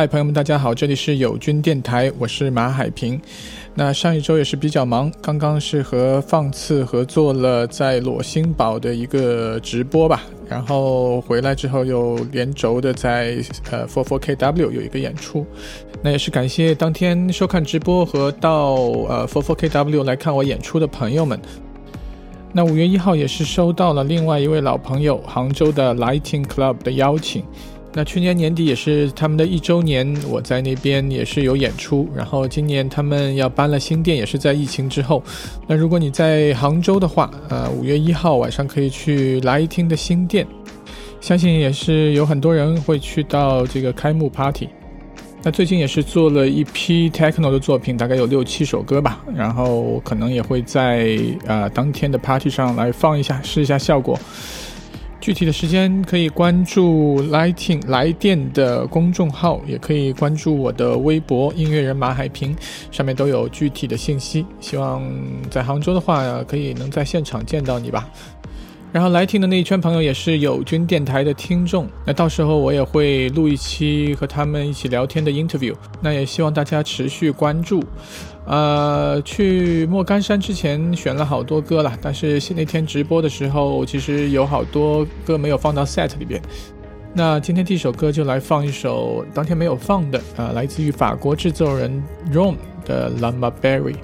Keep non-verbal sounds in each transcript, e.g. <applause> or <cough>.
嗨，朋友们，大家好，这里是友军电台，我是马海平。那上一周也是比较忙，刚刚是和放次合作了在裸星堡的一个直播吧，然后回来之后又连轴的在呃 Four Four KW 有一个演出。那也是感谢当天收看直播和到呃 Four Four KW 来看我演出的朋友们。那五月一号也是收到了另外一位老朋友杭州的 Lighting Club 的邀请。那去年年底也是他们的一周年，我在那边也是有演出。然后今年他们要搬了新店，也是在疫情之后。那如果你在杭州的话，呃，五月一号晚上可以去来听的新店，相信也是有很多人会去到这个开幕 party。那最近也是做了一批 techno 的作品，大概有六七首歌吧，然后可能也会在呃当天的 party 上来放一下，试一下效果。具体的时间可以关注 Lighting 来电的公众号，也可以关注我的微博音乐人马海平，上面都有具体的信息。希望在杭州的话，可以能在现场见到你吧。然后来听的那一圈朋友也是友军电台的听众，那到时候我也会录一期和他们一起聊天的 interview，那也希望大家持续关注。呃，去莫干山之前选了好多歌了，但是那天直播的时候，其实有好多歌没有放到 set 里边。那今天第一首歌就来放一首当天没有放的，啊，来自于法国制作人 Ron 的 Lama Berry。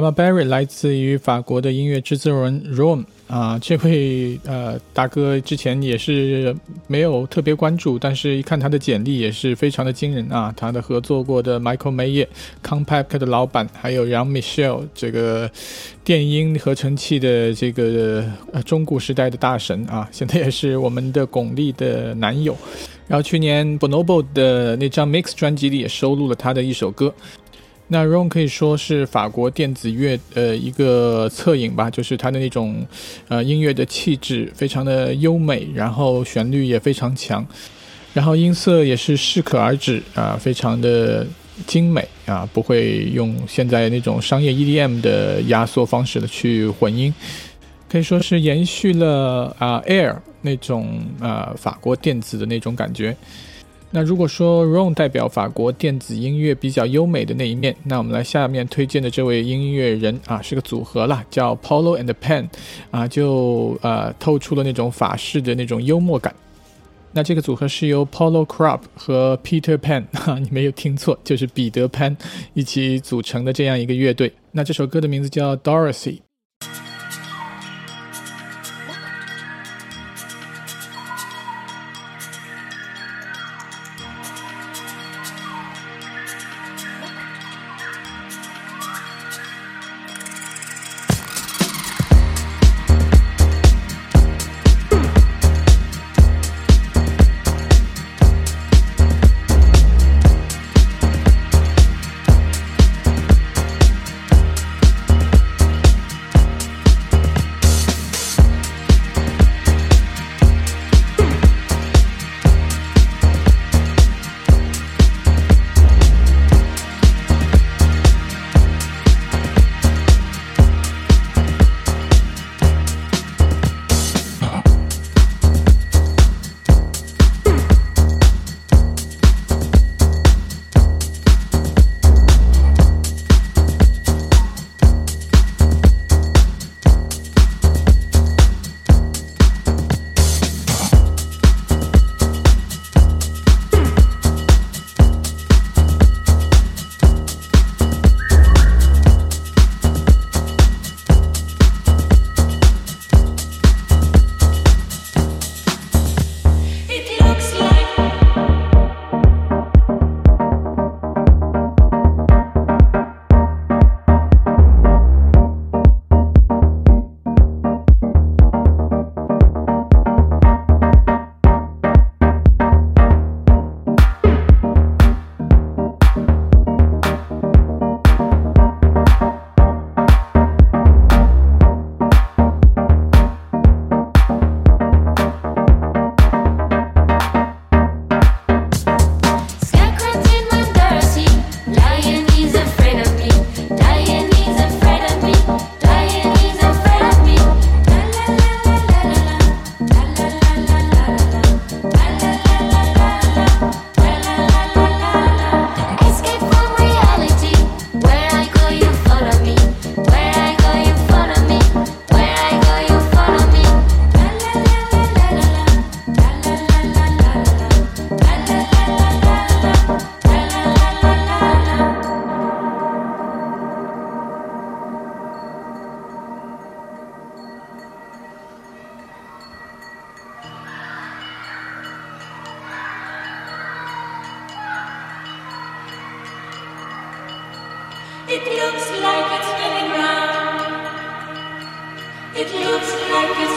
Lama Berry 来自于法国的音乐制作人 Rome 啊，这位呃大哥之前也是没有特别关注，但是一看他的简历也是非常的惊人啊。他的合作过的 Michael Mayer、Compact 的老板，还有杨 Michelle 这个电音合成器的这个呃中古时代的大神啊，<laughs> 现在也是我们的巩俐的男友。然后去年 Bonobo 的那张 Mix 专辑里也收录了他的一首歌。那 Ron 可以说是法国电子乐呃一个侧影吧，就是它的那种呃音乐的气质非常的优美，然后旋律也非常强，然后音色也是适可而止啊，非常的精美啊，不会用现在那种商业 EDM 的压缩方式的去混音，可以说是延续了啊 Air 那种啊法国电子的那种感觉。那如果说 Ron 代表法国电子音乐比较优美的那一面，那我们来下面推荐的这位音乐人啊，是个组合啦，叫 Polo and Pen，啊，就呃透出了那种法式的那种幽默感。那这个组合是由 Polo Crop 和 Peter Pan，哈，<laughs> 你没有听错，就是彼得潘一起组成的这样一个乐队。那这首歌的名字叫。Dorothy It looks like it's turning round. It looks like it's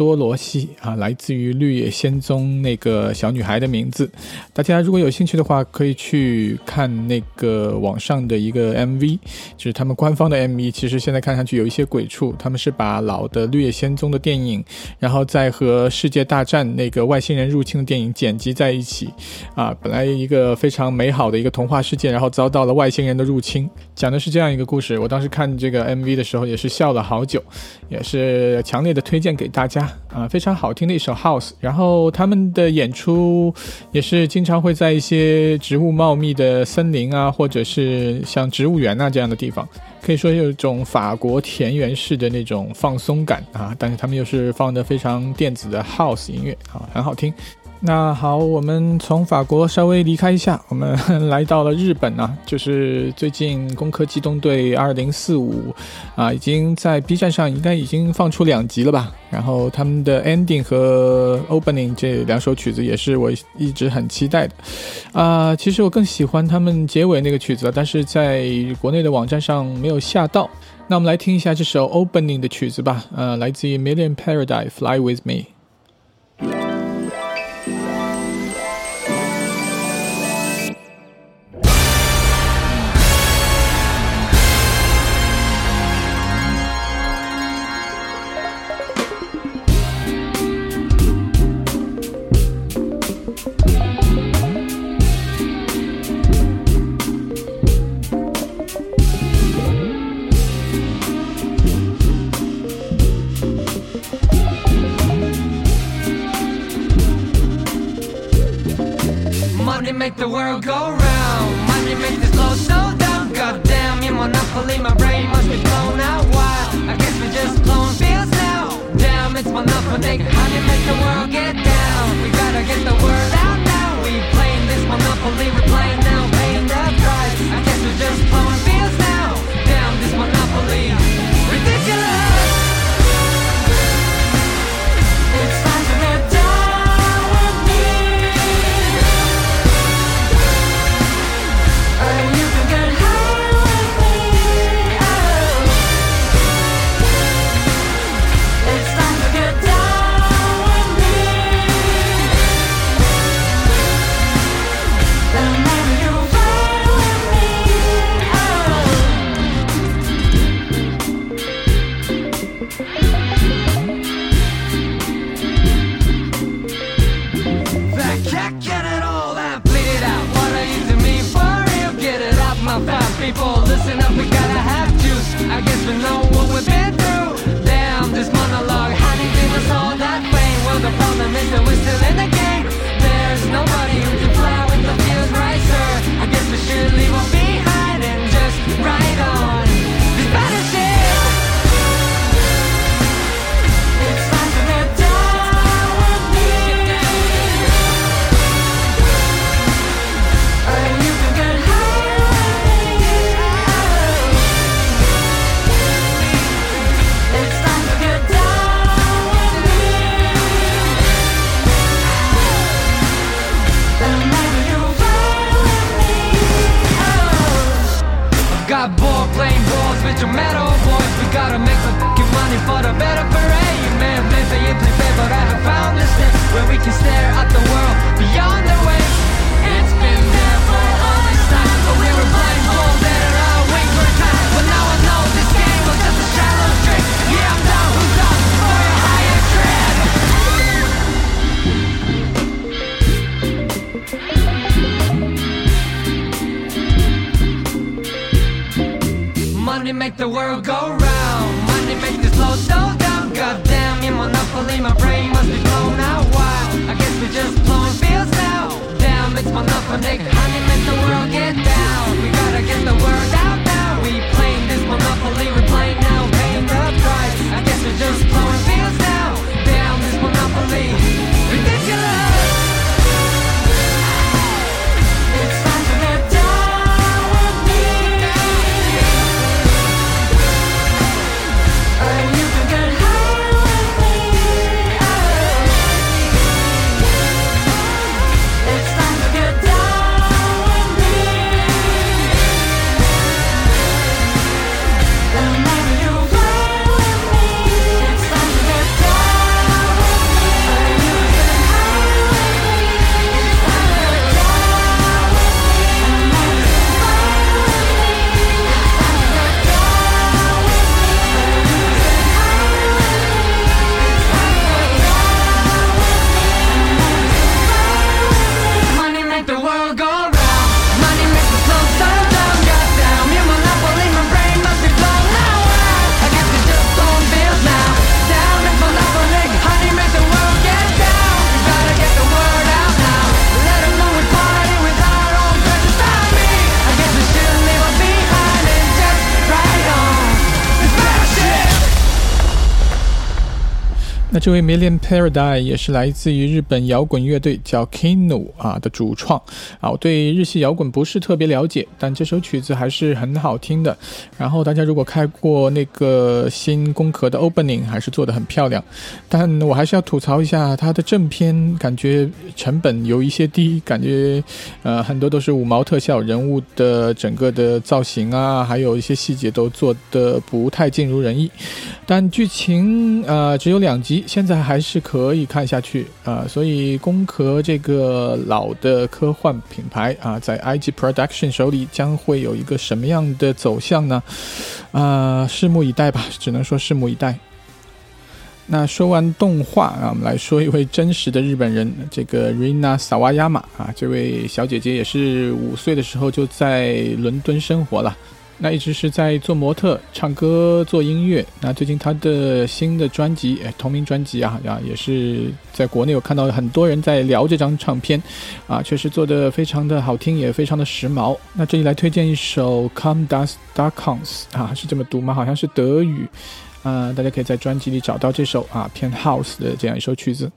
多罗西啊，来自于《绿野仙踪》那个小女孩的名字。大家如果有兴趣的话，可以去看那个网上的一个 MV，就是他们官方的 MV。其实现在看上去有一些鬼畜，他们是把老的《绿野仙踪》的电影，然后再和《世界大战》那个外星人入侵的电影剪辑在一起。啊，本来一个非常美好的一个童话世界，然后遭到了外星人的入侵，讲的是这样一个故事。我当时看这个 MV 的时候，也是笑了好久，也是强烈。的推荐给大家啊，非常好听的一首 House。然后他们的演出也是经常会在一些植物茂密的森林啊，或者是像植物园啊这样的地方，可以说有一种法国田园式的那种放松感啊。但是他们又是放的非常电子的 House 音乐啊，很好听。那好，我们从法国稍微离开一下，我们来到了日本啊，<laughs> 就是最近《攻壳机动队二零四五》啊，已经在 B 站上应该已经放出两集了吧？然后他们的 ending 和 opening 这两首曲子也是我一直很期待的啊。其实我更喜欢他们结尾那个曲子，但是在国内的网站上没有下到。那我们来听一下这首 opening 的曲子吧，呃，来自于 Million Paradise Fly With Me。people, listen up, we gotta have juice. I guess we know gotta make some fucking money for the better parade, man. you play the But I have found this day where we can stare at the world beyond the waves. It's been there for all this time, but we were blindfolded and I wait for time. But now I know this game was just a shallow trick. Yeah, I'm down, who's up for a higher trip? Money make the world go round slow, slow down. Goddamn, your monopoly, my brain must be blown. Out Why? I guess we just blowing fields now. Damn, it's monophonic Honey, make the world get down. We gotta get the word out now. We playing this monopoly, we playing now. Paying the price. I guess we're just blowing fields now. 这位 Million Paradise 也是来自于日本摇滚乐队叫 Kino 啊的主创啊。我对日系摇滚不是特别了解，但这首曲子还是很好听的。然后大家如果开过那个新工壳的 Opening，还是做的很漂亮。但我还是要吐槽一下它的正片，感觉成本有一些低，感觉呃很多都是五毛特效，人物的整个的造型啊，还有一些细节都做的不太尽如人意。但剧情呃只有两集。现在还是可以看下去啊，所以攻壳这个老的科幻品牌啊，在 IG Production 手里将会有一个什么样的走向呢？啊，拭目以待吧，只能说拭目以待。那说完动画啊，我们来说一位真实的日本人，这个 Rina Sawayama 啊，这位小姐姐也是五岁的时候就在伦敦生活了。那一直是在做模特、唱歌、做音乐。那最近他的新的专辑，哎，同名专辑啊，啊，也是在国内有看到很多人在聊这张唱片，啊，确实做的非常的好听，也非常的时髦。那这里来推荐一首《Come Dust Darkons》啊，是这么读吗？好像是德语，啊，大家可以在专辑里找到这首啊偏 House 的这样一首曲子。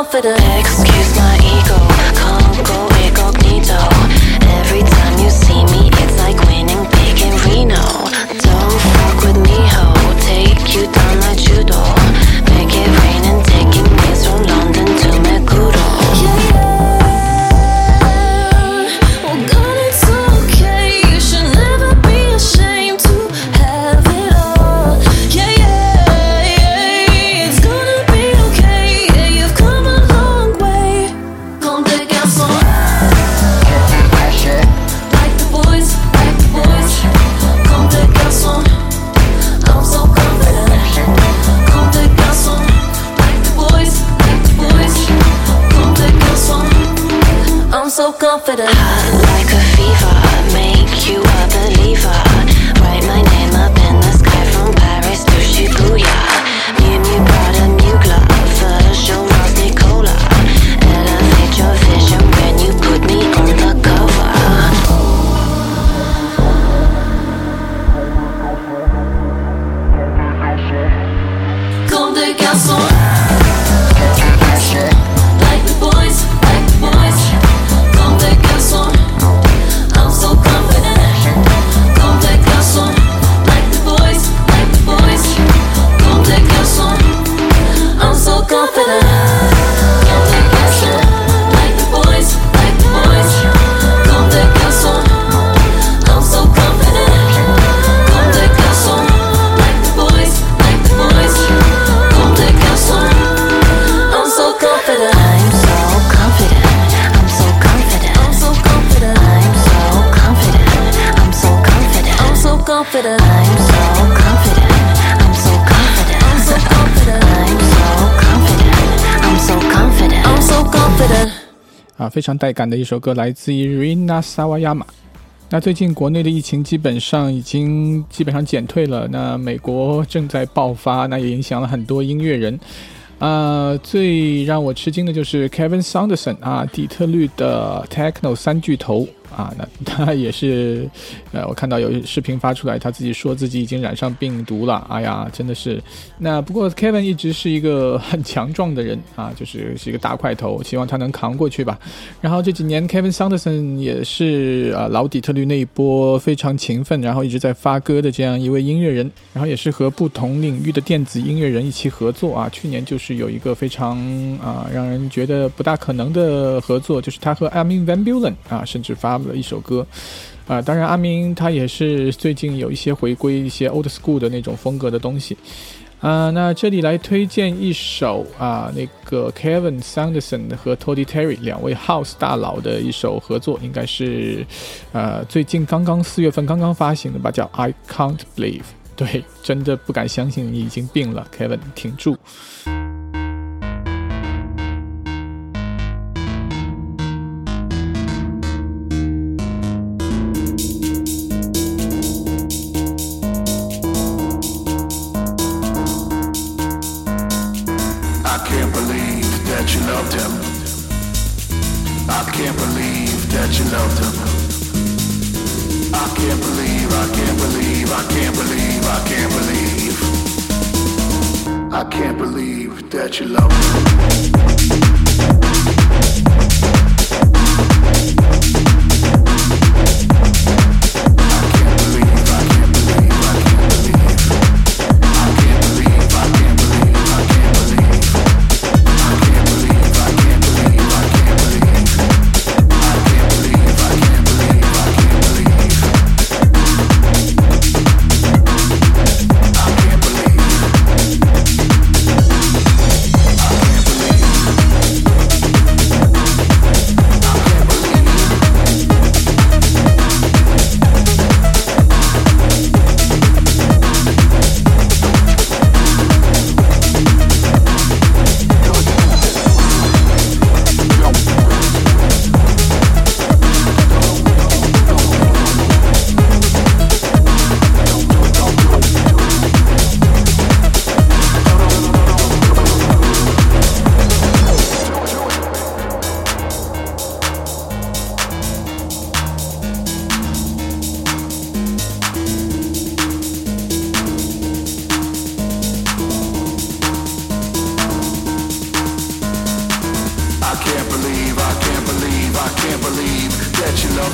啊，非常带感的一首歌，来自于 Rina Sawayama。那最近国内的疫情基本上已经基本上减退了，那美国正在爆发，那也影响了很多音乐人。啊，最让我吃惊的就是 Kevin Saunderson 啊，底特律的 Techno 三巨头啊。那他也是，呃，我看到有视频发出来，他自己说自己已经染上病毒了。哎呀，真的是。那不过 Kevin 一直是一个 <laughs> 很强壮的人啊，就是是一个大块头，希望他能扛过去吧。然后这几年 Kevin Sanderson 也是啊，老底特律那一波非常勤奋，然后一直在发歌的这样一位音乐人，然后也是和不同领域的电子音乐人一起合作啊。去年就是有一个非常啊让人觉得不大可能的合作，就是他和 Amin van Buuren 啊，甚至发了一首歌啊。当然，阿明他也是最近有一些回归一些 old school 的那种风格的东西啊。那这里来推荐一首啊，那个 Kevin Sanderson 和 Toddy Terry 两位 House 大佬的一首合作，应该是呃最近刚刚四月份刚刚发行的吧，叫 I Can't Believe。对，真的不敢相信你已经病了，Kevin，挺住。can't believe that you love me.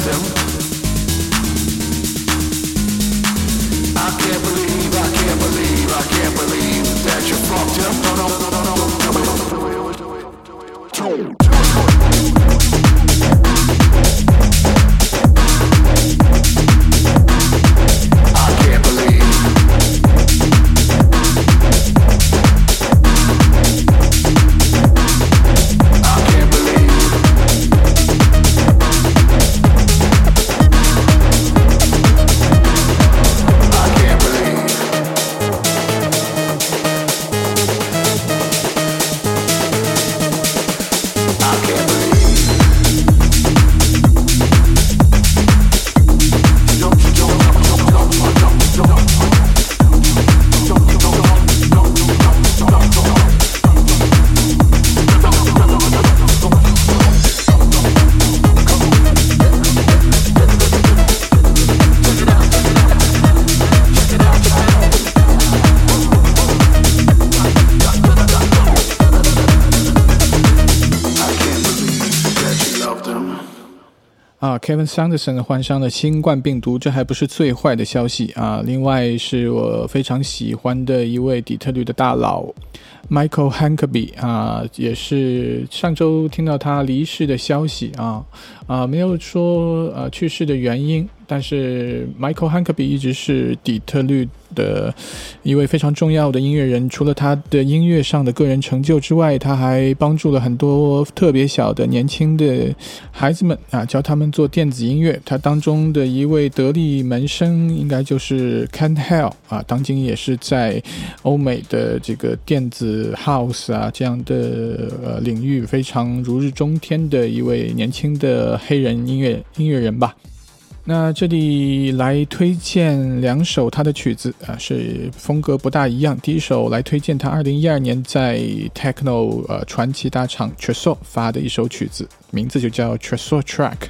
them. Kevin Sanderson 患上了新冠病毒，这还不是最坏的消息啊！另外是我非常喜欢的一位底特律的大佬 Michael Hankaby 啊，也是上周听到他离世的消息啊啊，没有说呃去世的原因，但是 Michael Hankaby 一直是底特律。的一位非常重要的音乐人，除了他的音乐上的个人成就之外，他还帮助了很多特别小的年轻的孩子们啊，教他们做电子音乐。他当中的一位得力门生，应该就是 Ken Hell 啊，当今也是在欧美的这个电子 House 啊这样的呃领域非常如日中天的一位年轻的黑人音乐音乐人吧。那这里来推荐两首他的曲子啊，是风格不大一样。第一首来推荐他二零一二年在 Techno 呃传奇大厂 t r e s o r 发的一首曲子，名字就叫 t r e s o r Track。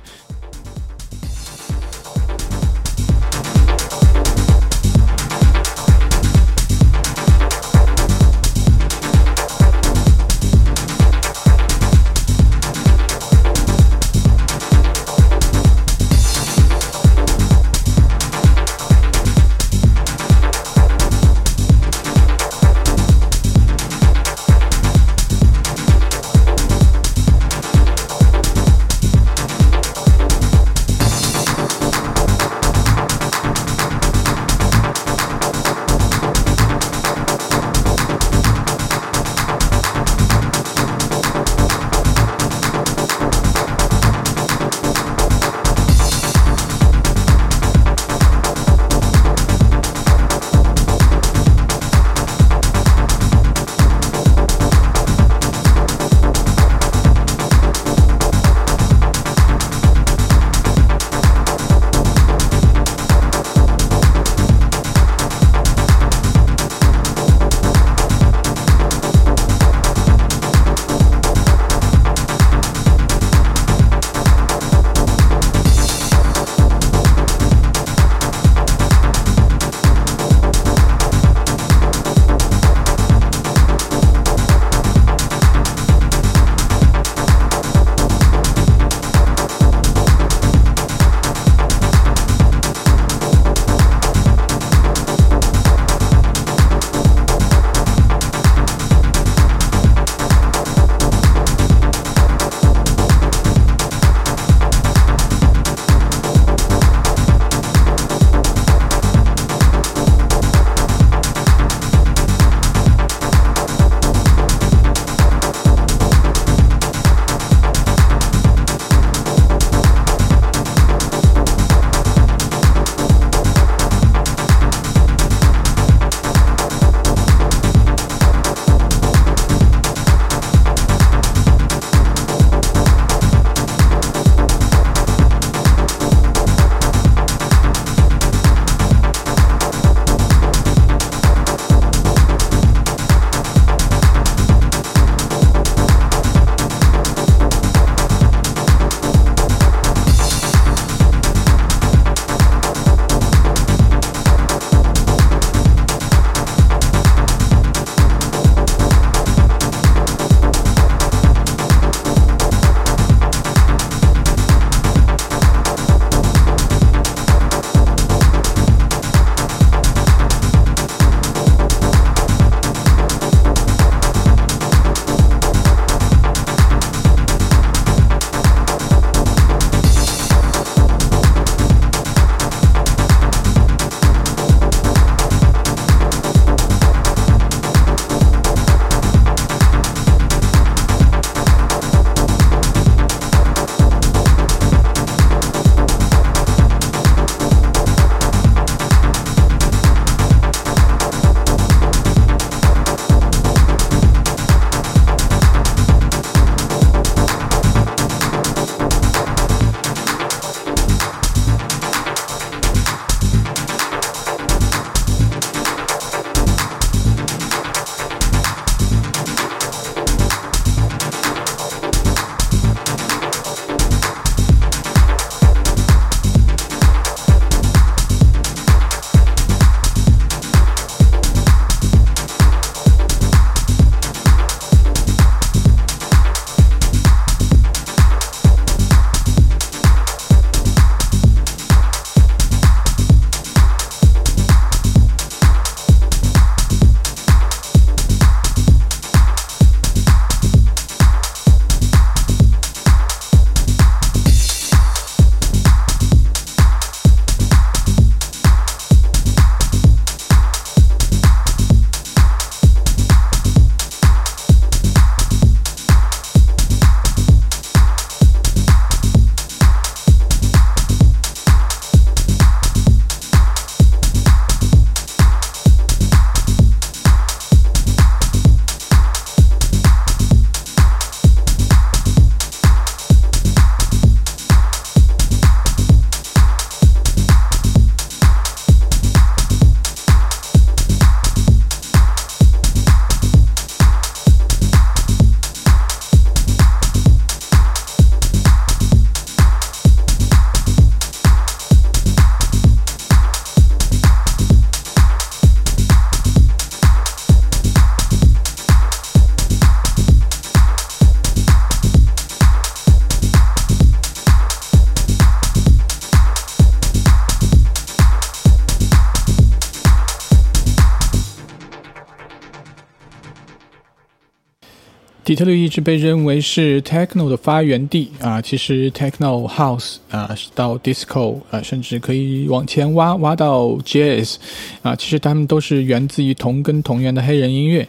底特律一直被认为是 techno 的发源地啊，其实 techno house 啊，到 disco 啊，甚至可以往前挖挖到 jazz 啊，其实他们都是源自于同根同源的黑人音乐。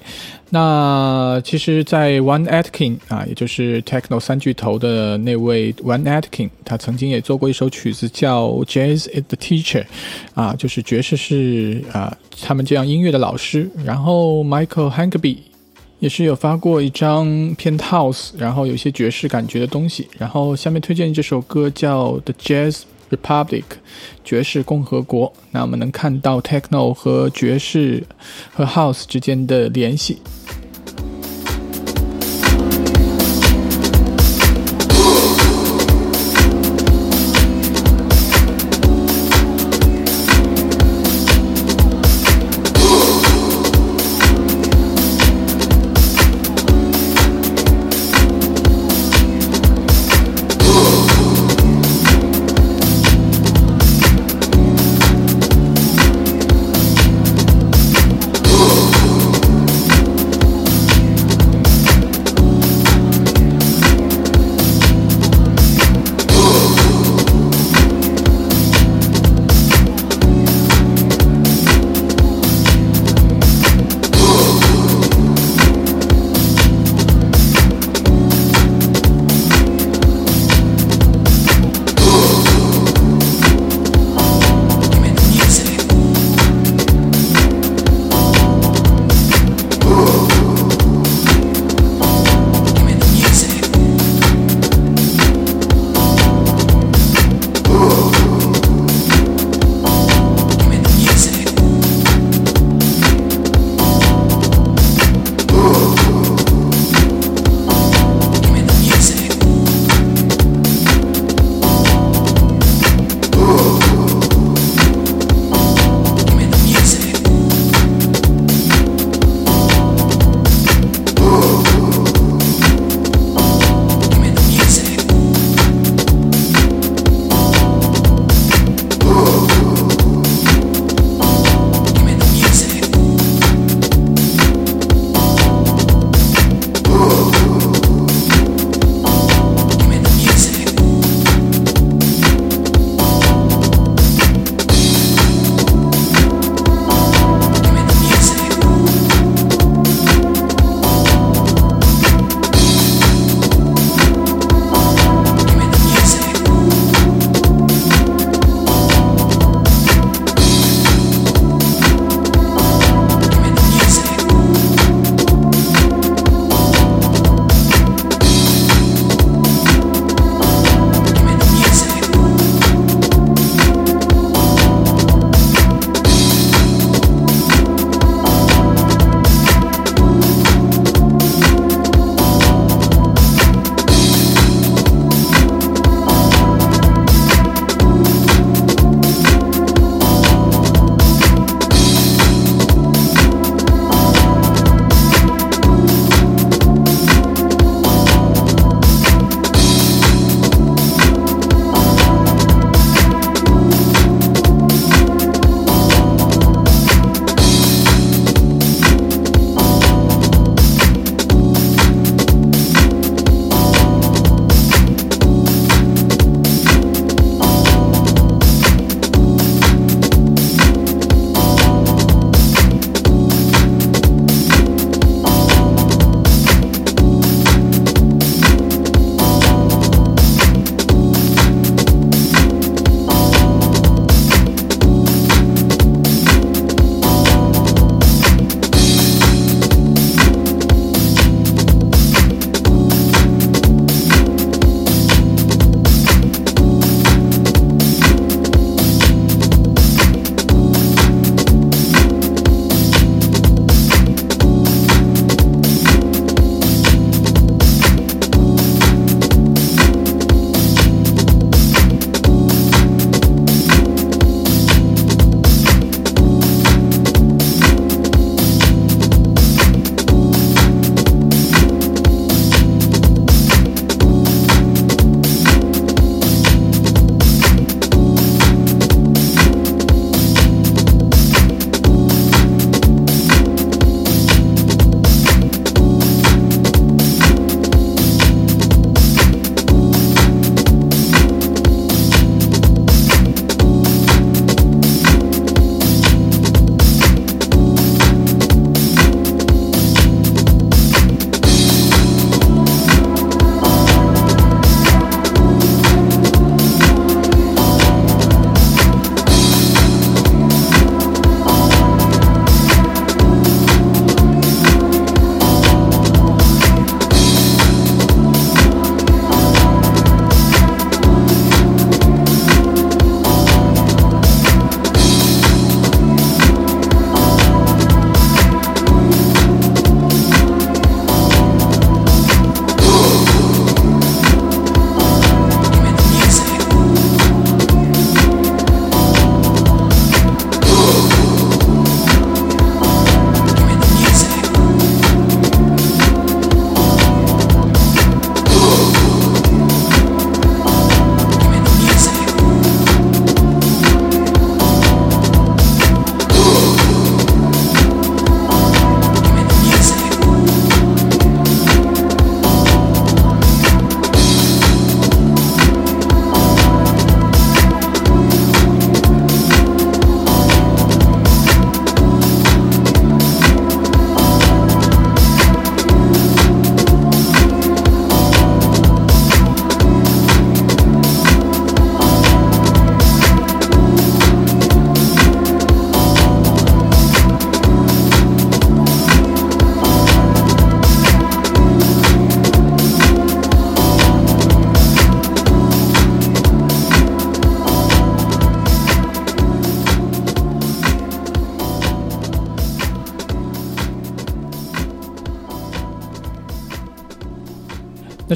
那其实，在 One Atkin 啊，也就是 techno 三巨头的那位 One Atkin，他曾经也做过一首曲子叫 Jazz is the Teacher 啊，就是爵士是啊，他们这样音乐的老师。然后 Michael Hankby。也是有发过一张偏 house，然后有一些爵士感觉的东西。然后下面推荐这首歌叫《The Jazz Republic》，爵士共和国。那我们能看到 techno 和爵士和 house 之间的联系。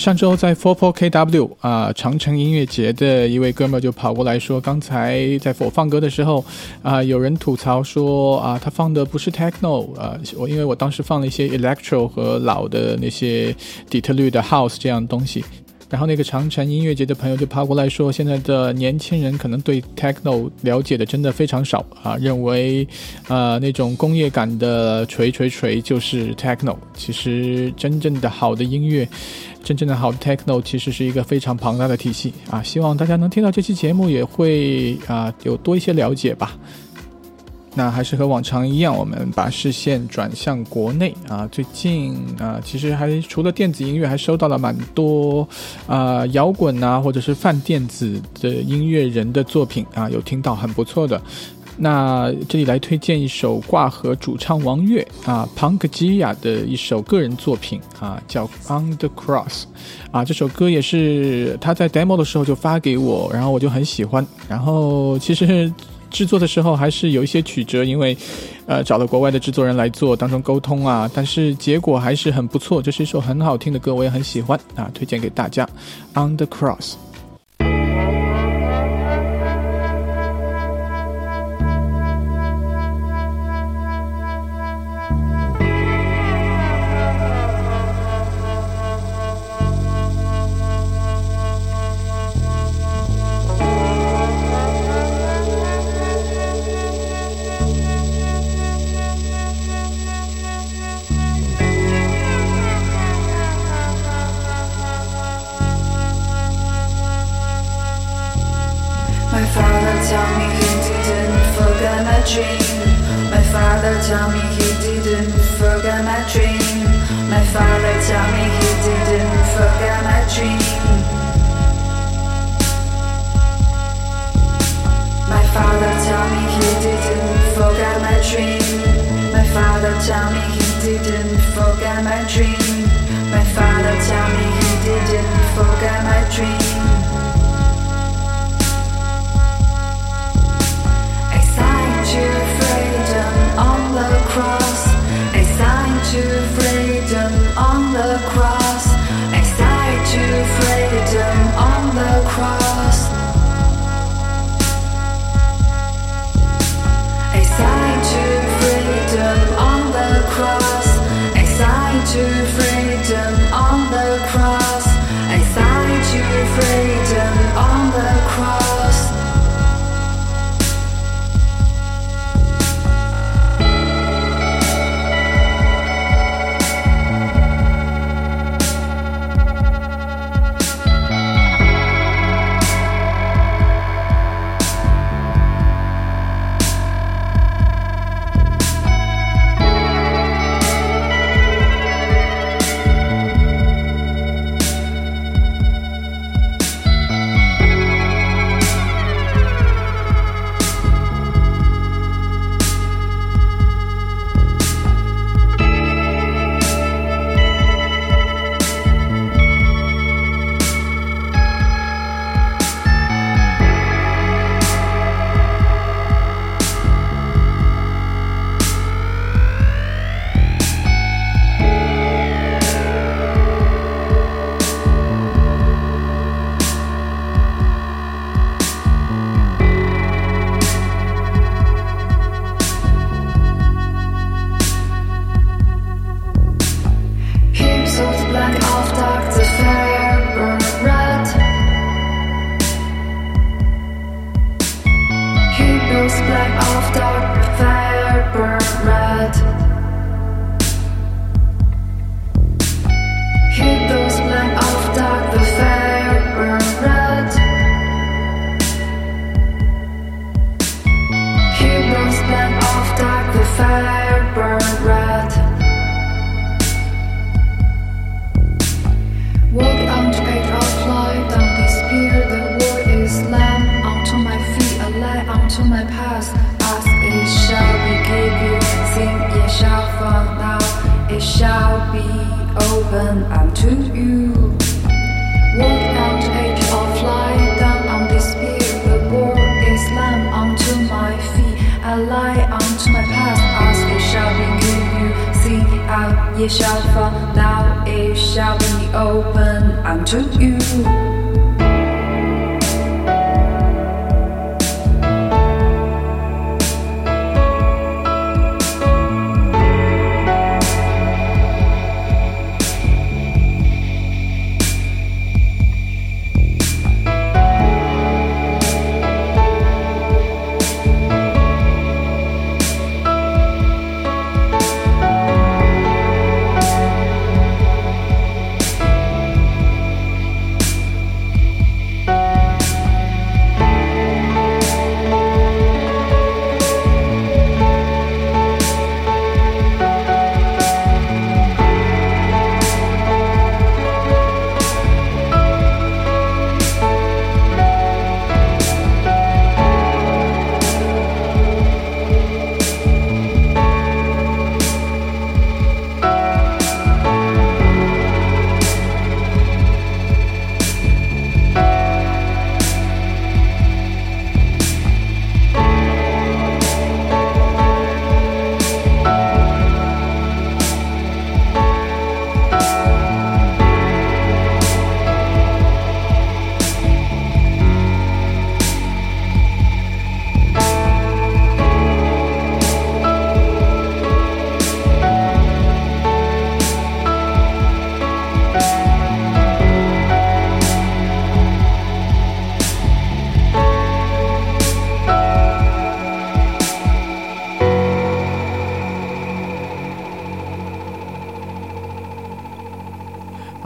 上周在 Four Four KW 啊长城音乐节的一位哥们就跑过来说，刚才在我放歌的时候啊，有人吐槽说啊，他放的不是 techno 啊，我因为我当时放了一些 electro 和老的那些底特律的 house 这样东西。然后那个长城音乐节的朋友就跑过来说，现在的年轻人可能对 techno 了解的真的非常少啊，认为，呃，那种工业感的锤锤锤就是 techno。其实真正的好的音乐，真正的好的 techno 其实是一个非常庞大的体系啊。希望大家能听到这期节目，也会啊有多一些了解吧。那还是和往常一样，我们把视线转向国内啊。最近啊，其实还除了电子音乐，还收到了蛮多啊摇滚啊，或者是泛电子的音乐人的作品啊，有听到很不错的。那这里来推荐一首挂和主唱王悦啊，Punk 基亚的一首个人作品啊，叫《On the Cross》啊。这首歌也是他在 demo 的时候就发给我，然后我就很喜欢。然后其实。制作的时候还是有一些曲折，因为，呃，找了国外的制作人来做当中沟通啊，但是结果还是很不错。这是一首很好听的歌，我也很喜欢啊，推荐给大家。On the Cross。my father told me he didn't forget my dream. My father told me he didn't forget my dream. My father told me he didn't forget my dream. My father told me he didn't forget my dream. My father tell me he didn't forget my dream.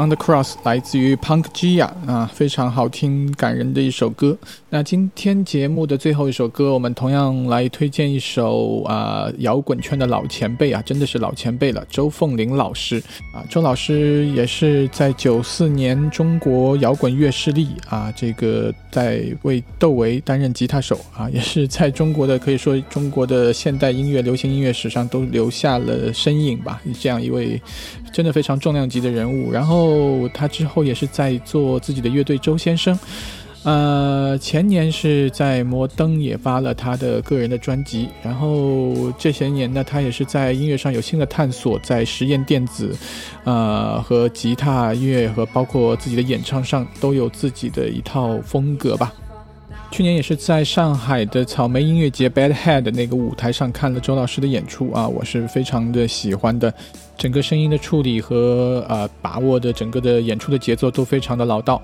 On the Cross 来自于 Punk Gia 啊，非常好听、感人的一首歌。那今天节目的最后一首歌，我们同样来推荐一首啊摇滚圈的老前辈啊，真的是老前辈了，周凤玲老师啊。周老师也是在九四年中国摇滚乐势力啊，这个在为窦唯担任吉他手啊，<laughs> 也是在中国的可以说中国的现代音乐、流行音乐史上都留下了身影吧。这样一位真的非常重量级的人物，然后哦他之后也是在做自己的乐队周先生。呃，前年是在摩登也发了他的个人的专辑，然后这些年呢，他也是在音乐上有新的探索，在实验电子，呃，和吉他乐和包括自己的演唱上都有自己的一套风格吧。去年也是在上海的草莓音乐节 Bad Head 那个舞台上看了周老师的演出啊，我是非常的喜欢的，整个声音的处理和呃把握的整个的演出的节奏都非常的老道。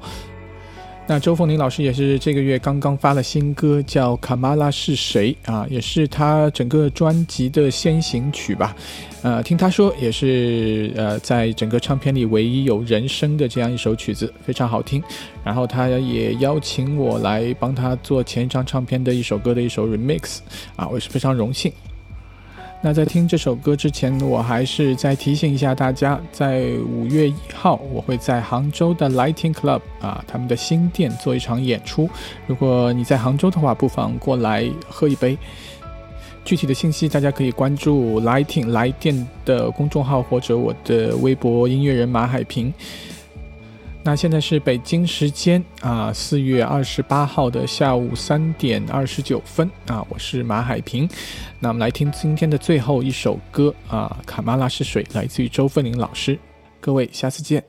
那周凤玲老师也是这个月刚刚发了新歌，叫《卡玛拉是谁》啊，也是他整个专辑的先行曲吧。呃，听他说也是呃，在整个唱片里唯一有人声的这样一首曲子，非常好听。然后他也邀请我来帮他做前一张唱片的一首歌的一首 remix 啊，我也是非常荣幸。那在听这首歌之前，我还是再提醒一下大家，在五月一号，我会在杭州的 Lighting Club 啊，他们的新店做一场演出。如果你在杭州的话，不妨过来喝一杯。具体的信息大家可以关注 Lighting 来电的公众号或者我的微博音乐人马海平。那现在是北京时间啊，四月二十八号的下午三点二十九分啊，我是马海平。那我们来听今天的最后一首歌啊，《卡玛拉是谁》，来自于周凤玲老师。各位，下次见。